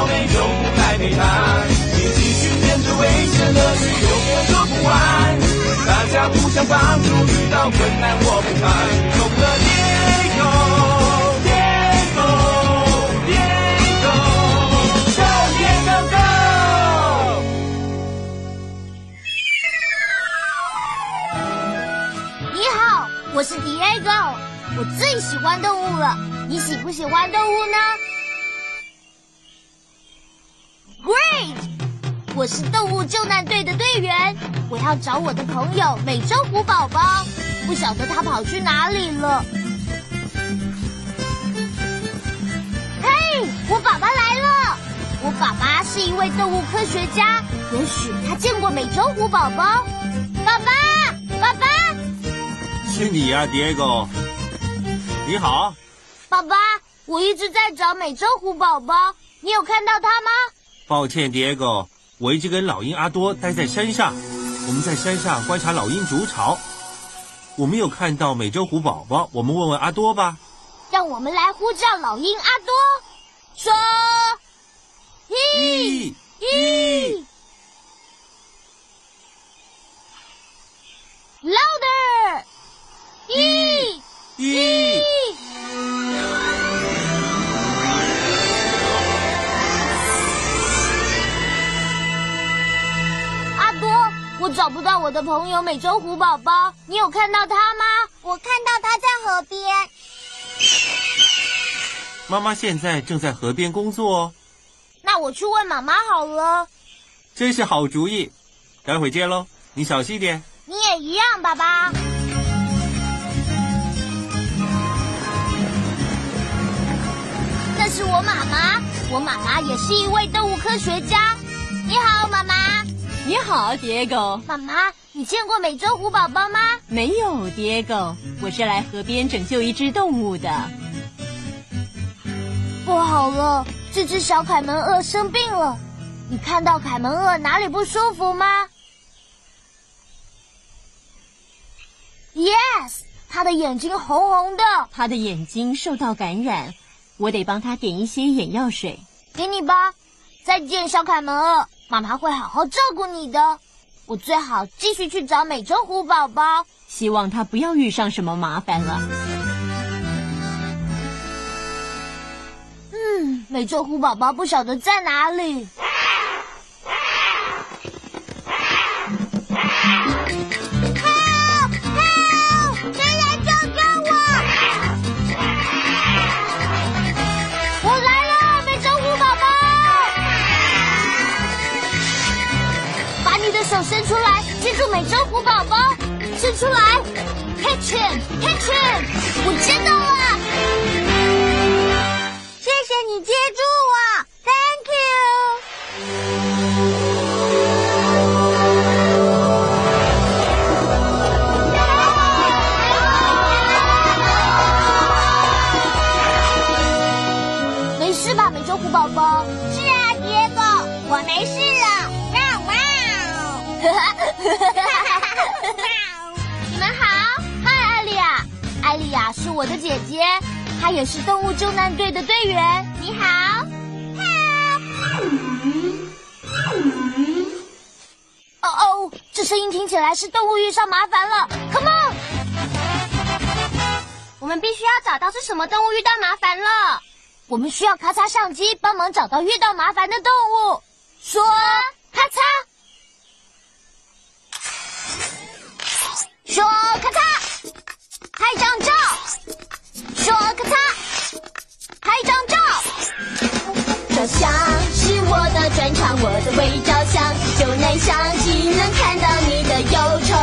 援小美洲虎来陪他，一起去面对危险乐趣，永远说不完。大家互相帮助，遇到困难我不怕，启动了 Diego Diego Diego Go Diego Go。你好，我是 Diego，我最喜欢动物了。你喜不喜欢动物呢？Great！我是动物救难队的队员，我要找我的朋友美洲虎宝宝，不晓得他跑去哪里了。嘿，我爸爸来了！我爸爸是一位动物科学家，也许他见过美洲虎宝宝。爸爸，爸爸。是你呀、d i e g o 你好，爸爸，我一直在找美洲虎宝宝，你有看到它吗？抱歉，Diego，我一直跟老鹰阿多待在山上，我们在山上观察老鹰筑巢，我没有看到美洲虎宝宝，我们问问阿多吧。让我们来呼叫老鹰阿多，说：一一，louder，一一找不到我的朋友美洲虎宝宝，你有看到他吗？我看到他在河边。妈妈现在正在河边工作哦，那我去问妈妈好了。真是好主意。待会见喽，你小心点。你也一样，爸爸。那是我妈妈，我妈妈也是一位动物科学家。你好，妈妈。你好，Diego。妈妈，你见过美洲虎宝宝吗？没有，Diego，我是来河边拯救一只动物的。不好了，这只小凯门鳄生病了。你看到凯门鳄哪里不舒服吗？Yes，它的眼睛红红的。它的眼睛受到感染，我得帮它点一些眼药水。给你吧。再见，小凯门鳄，妈妈会好好照顾你的。我最好继续去找美洲虎宝宝。希望他不要遇上什么麻烦了。嗯，美洲虎宝宝不晓得在哪里。把手伸出来，接住美洲虎宝宝，伸出来，catch him，catch him！我知道了。谢谢你接住我，Thank you。没事吧，美洲虎宝宝？是啊，杰哥，我没事了。喵喵。你们好，嗨，艾丽亚。艾丽亚是我的姐姐，她也是动物救难队的队员。你好。嗨。哦哦，这声音听起来是动物遇上麻烦了。Come on，我们必须要找到是什么动物遇到麻烦了。我们需要咔嚓相机帮忙找到遇到麻烦的动物。说，咔嚓。说，咔嚓。拍张照。说，咔嚓。拍张照。照相是我为着想，就能想起能看到你的忧愁。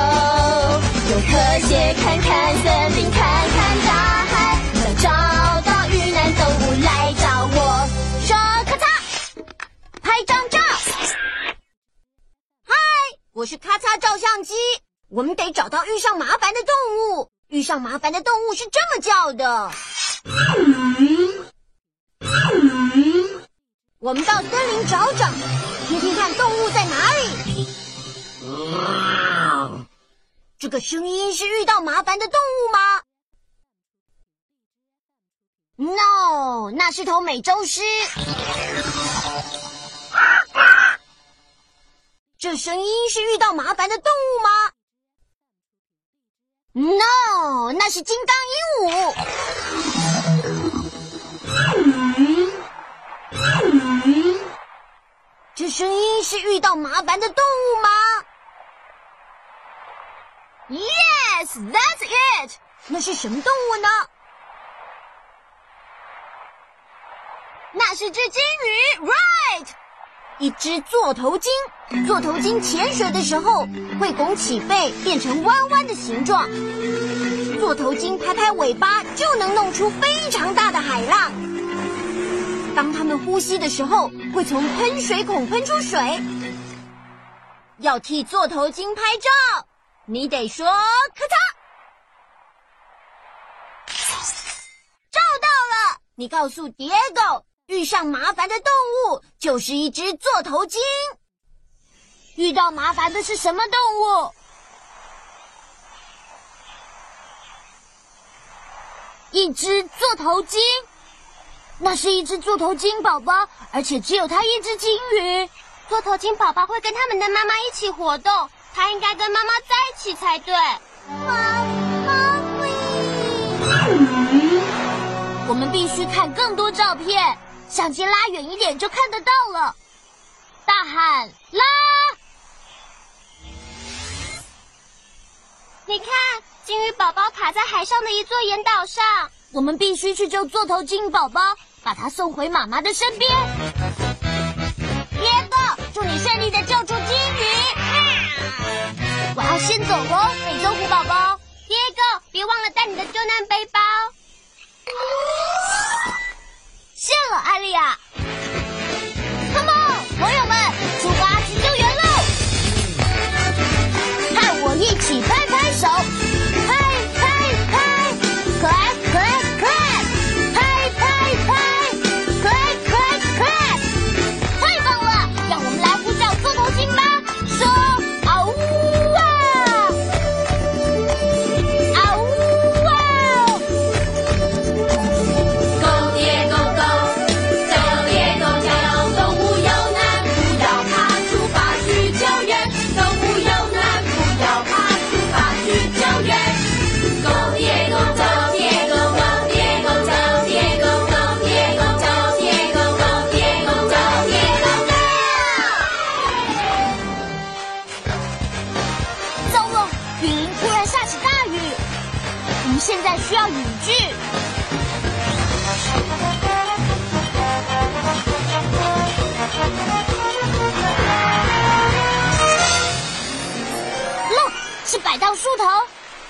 用科学看看森林，看看大海，想找到遇难动物来找我。说咔嚓，拍张照。嗨，我是咔嚓照相机。我们得找到遇上麻烦的动物。遇上麻烦的动物是这么叫的。我们到森林找找，听听看动物在哪里。这个声音是遇到麻烦的动物吗？No，那是头美洲狮。这声音是遇到麻烦的动物吗？No，那是金刚鹦鹉。这声音是遇到麻烦的动物吗？Yes，that's it。那是什么动物呢？那是只金鱼，right。一只座头鲸，座头鲸潜水的时候会拱起背，变成弯弯的形状。座头鲸拍拍尾巴，就能弄出非常大的海浪。当它们呼吸的时候，会从喷水孔喷出水。要替座头鲸拍照，你得说咔嚓，照到了。你告诉蝶狗。遇上麻烦的动物就是一只座头鲸。遇到麻烦的是什么动物？一只座头鲸。那是一只座头鲸宝宝，而且只有它一只鲸鱼。座头鲸宝宝会跟他们的妈妈一起活动，它应该跟妈妈在一起才对。妈妈我们必须看更多照片。相机拉远一点就看得到了。大喊拉！你看，金鱼宝宝卡在海上的一座岩岛上。我们必须去救座头鲸宝宝，把它送回妈妈的身边。耶哥，祝你顺利的救出金鱼！我要先走喽，美洲虎宝宝。耶哥，别忘了带你的救难背包。对呀。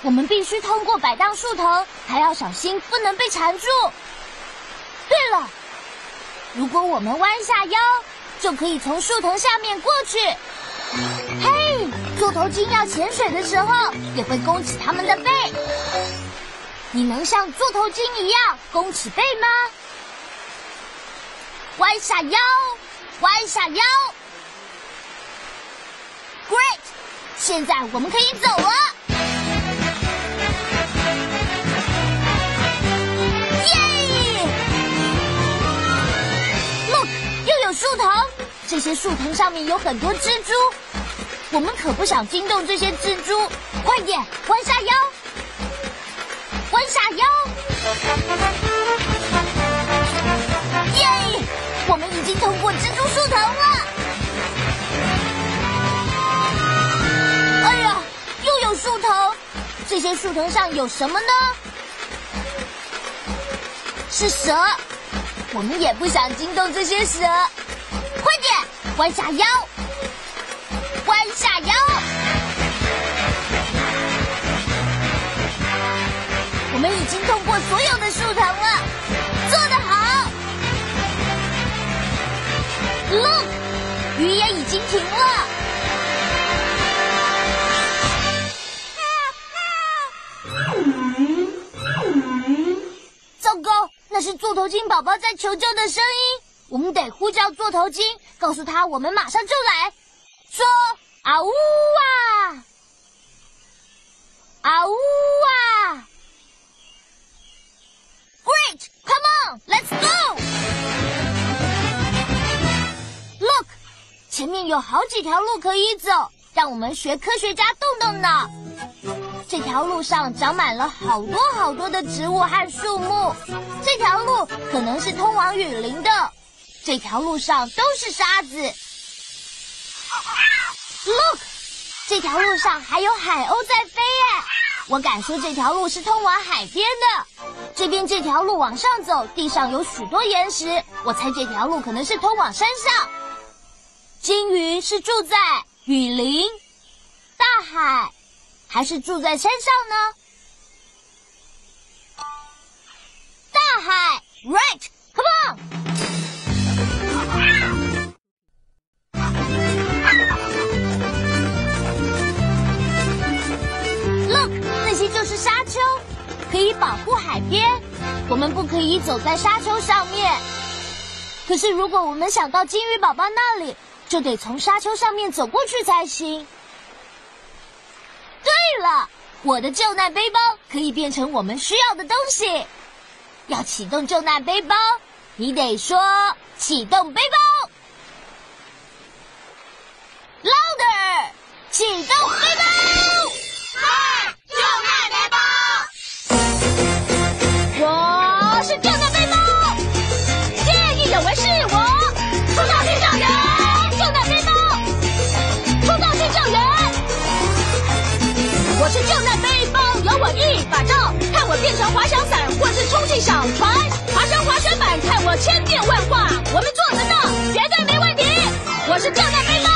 我们必须通过摆荡树藤，还要小心不能被缠住。对了，如果我们弯下腰，就可以从树藤下面过去。嘿，座头鲸要潜水的时候，也会弓起它们的背。你能像座头鲸一样弓起背吗？弯下腰，弯下腰。Great，现在我们可以走了。这些树藤上面有很多蜘蛛，我们可不想惊动这些蜘蛛。快点，弯下腰，弯下腰。耶！我们已经通过蜘蛛树藤了。哎呀，又有树藤，这些树藤上有什么呢？是蛇，我们也不想惊动这些蛇。弯下腰，弯下腰。我们已经通过所有的树藤了，做得好。Look，雨也已经停了。糟糕，那是座头鲸宝宝在求救的声音。我们得呼叫座头鲸，告诉他我们马上就来。说啊呜啊，啊呜啊！Great，come on，let's go。Look，前面有好几条路可以走，让我们学科学家动动脑。这条路上长满了好多好多的植物和树木，这条路可能是通往雨林的。这条路上都是沙子。Look，这条路上还有海鸥在飞耶！我敢说这条路是通往海边的。这边这条路往上走，地上有许多岩石，我猜这条路可能是通往山上。金鱼是住在雨林、大海。还是住在山上呢？大海走在沙丘上面。可是如果我们想到金鱼宝宝那里，就得从沙丘上面走过去才行。对了，我的救难背包可以变成我们需要的东西。要启动救难背包，你得说启动背包，louder，启动背包。船，爬上滑雪板，看我千变万化。我们做得到，绝对没问题。我是救难背包，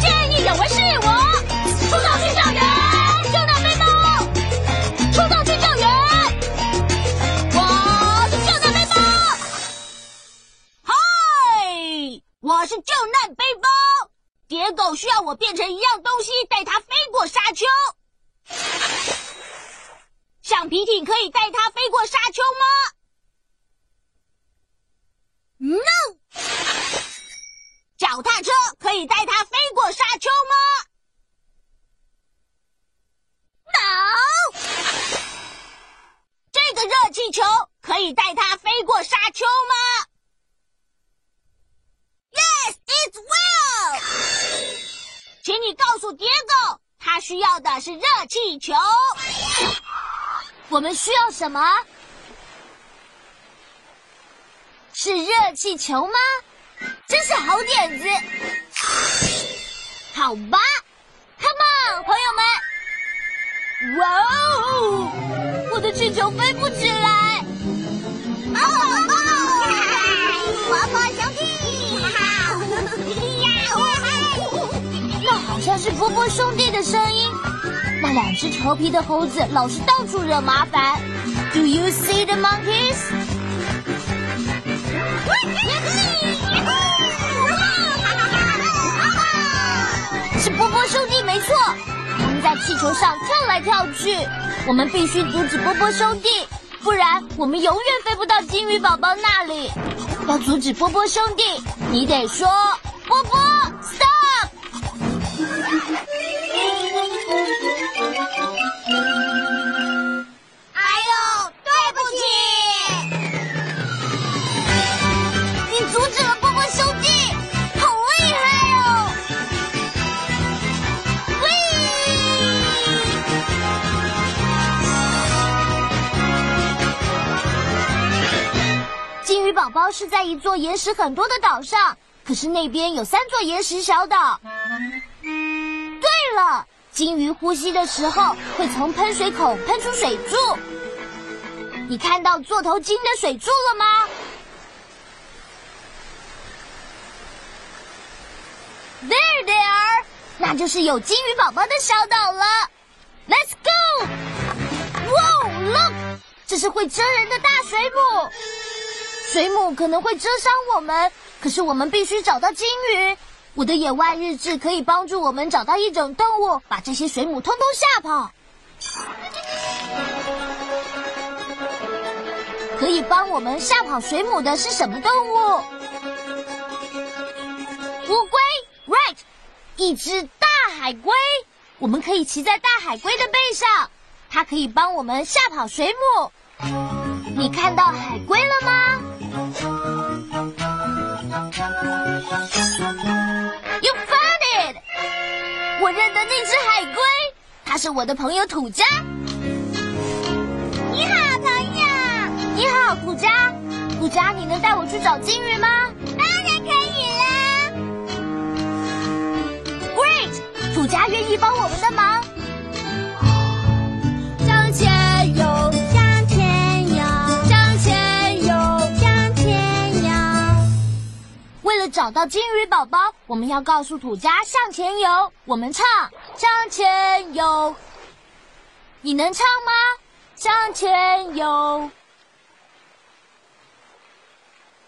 见义勇为是我，出动去救援，救难背包，出动去救援。我是救难背包，嗨，我是救难背包。野狗需要我变成一样东西，带它飞过沙丘。橡皮艇可以带它飞过沙丘吗？No。脚踏车可以带它飞过沙丘吗？No。这个热气球可以带它飞过沙丘吗？Yes, it will。请你告诉蝶狗，它需要的是热气球。我们需要什么？是热气球吗？真是好点子！好吧，Come on，朋友们！哇哦，我的气球飞不起来！帮我帮我，活泼兄弟！那好像是波波兄弟的声音。两只调皮的猴子老是到处惹麻烦。Do you see the monkeys？是波波兄弟没错，他们在气球上跳来跳去。我们必须阻止波波兄弟，不然我们永远飞不到金鱼宝宝那里。要阻止波波兄弟，你得说波波是在一座岩石很多的岛上，可是那边有三座岩石小岛。对了，鲸鱼呼吸的时候会从喷水口喷出水柱。你看到座头鲸的水柱了吗？There, there，？那就是有金鱼宝宝的小岛了。Let's go，Wow，look，这是会蜇人的大水母。水母可能会蜇伤我们，可是我们必须找到金鱼。我的野外日志可以帮助我们找到一种动物，把这些水母通通吓跑。可以帮我们吓跑水母的是什么动物？乌龟，right，一只大海龟。我们可以骑在大海龟的背上，它可以帮我们吓跑水母。你看到海龟了吗？You found it！我认得那只海龟，它是我的朋友土家。你好，朋友。你好，土家。土家，你能带我去找金鱼吗？当然可以啦。Great！土家愿意帮我们的忙。找到金鱼宝宝，我们要告诉土家向前游。我们唱向前游，你能唱吗？向前游，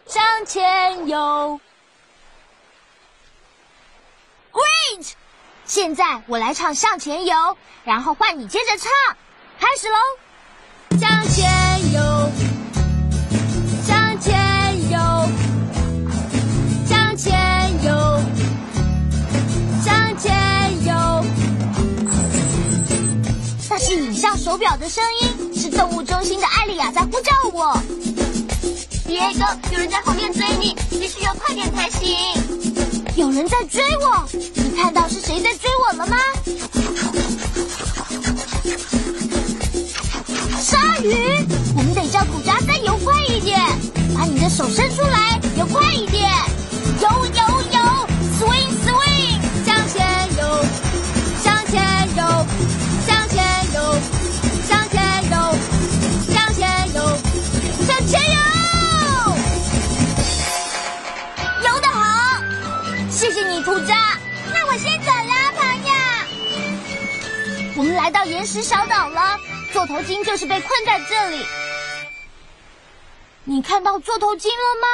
向前游。Great！现在我来唱向前游，然后换你接着唱，开始喽！向前手表的声音，是动物中心的艾丽亚在呼叫我。别哥，有人在后面追你，你必须要快点才行。有人在追我，你看到是谁在追我了吗？鲨鱼，我们得叫土家再游快一点，把你的手伸出来，游快一点，游游到岩石小岛了，座头鲸就是被困在这里。你看到座头鲸了吗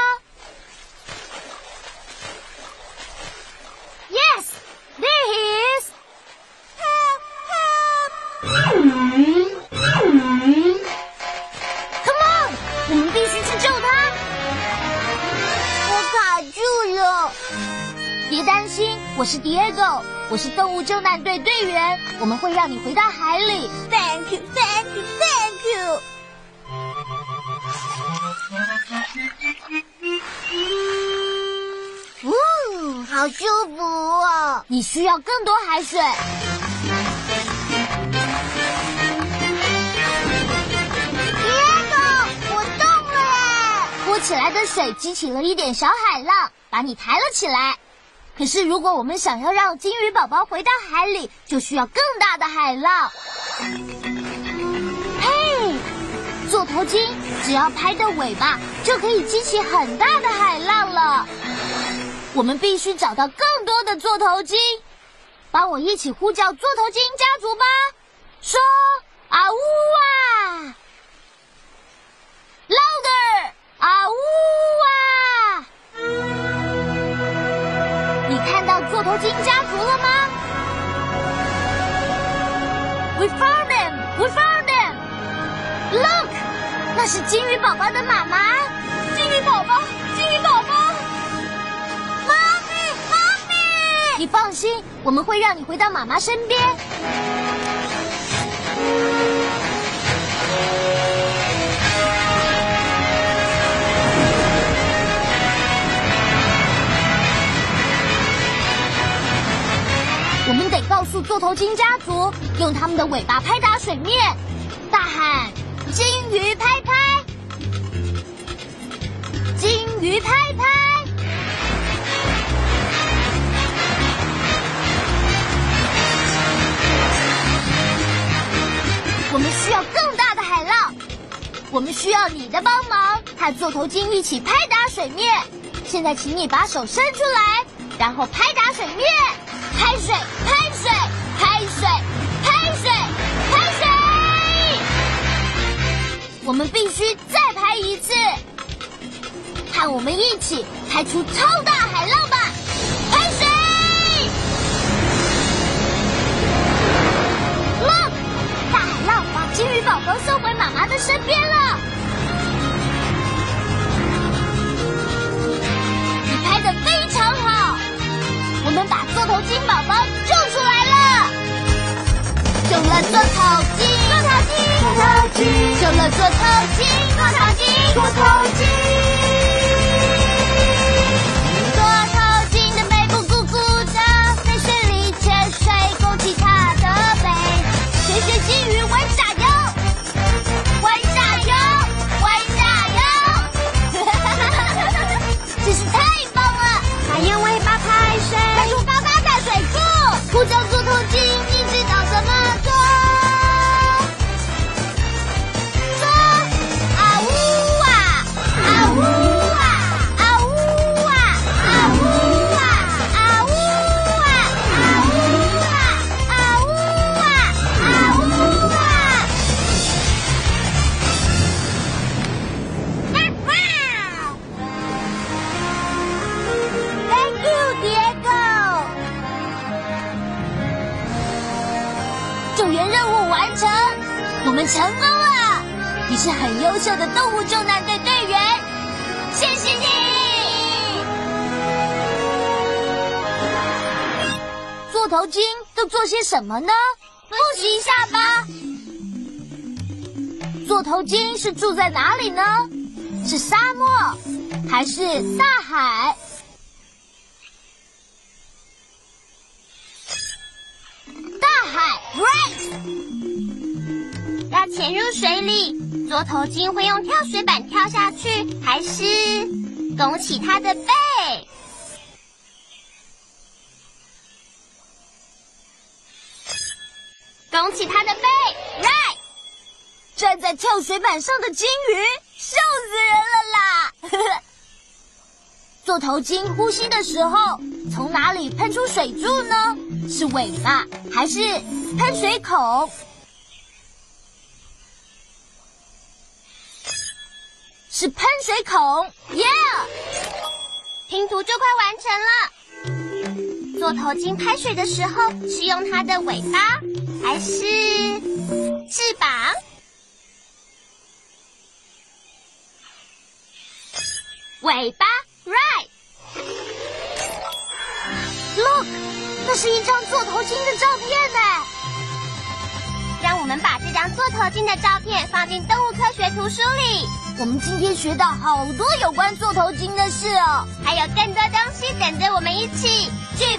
？Yes, there he is. Come on，我们必须去救他。我卡住了。别担心，我是 Diego，我是动物救难队队员，我们会让你回到海里。Thank you, thank you, thank you。嗯，好舒服哦。你需要更多海水。别狗，我动了波起来的水激起了一点小海浪，把你抬了起来。可是，如果我们想要让金鱼宝宝回到海里，就需要更大的海浪。嘿，座头鲸只要拍着尾巴，就可以激起很大的海浪了。我们必须找到更多的座头鲸，帮我一起呼叫座头鲸家族吧！说啊呜啊，louder 啊呜啊！金家族了吗？We found them! We found them! Look，那是金鱼宝宝的妈妈。金鱼宝宝，金鱼宝宝，妈咪，妈咪。你放心，我们会让你回到妈妈身边。告诉座头鲸家族，用他们的尾巴拍打水面，大喊“金鱼拍拍，金鱼拍拍”。我们需要更大的海浪，我们需要你的帮忙，和座头鲸一起拍打水面。现在，请你把手伸出来，然后拍打水面。拍水，拍水，拍水，拍水，我们必须再拍一次，和我们一起拍出超大海浪吧！拍水！Look，大海浪把金鱼宝宝送回妈妈的身边了。你拍的非常好，我们把座头金宝宝救出来。救了做头鲸，座头鲸，座头鲸，救了座头鲸，座头鲸，座头鲸。优秀的动物救难队队员，谢谢你。座头鲸都做些什么呢？复习一下吧。座头鲸是住在哪里呢？是沙漠还是大海？大海，right。要潜入水里，座头鲸会用跳水板跳下去，还是拱起它的背？拱起它的背，right。站在跳水板上的鲸鱼，笑死人了啦！座头鲸呼吸的时候，从哪里喷出水柱呢？是尾巴还是喷水孔？是喷水孔，Yeah！拼图就快完成了。座头鲸拍水的时候是用它的尾巴还是翅膀？尾巴，right。Look，那是一张座头鲸的照片呢。让我们把这张座头鲸的照片放进动物科学图书里，我们今天学到好多有关座头鲸的事哦。还有更多东西等着我们一起去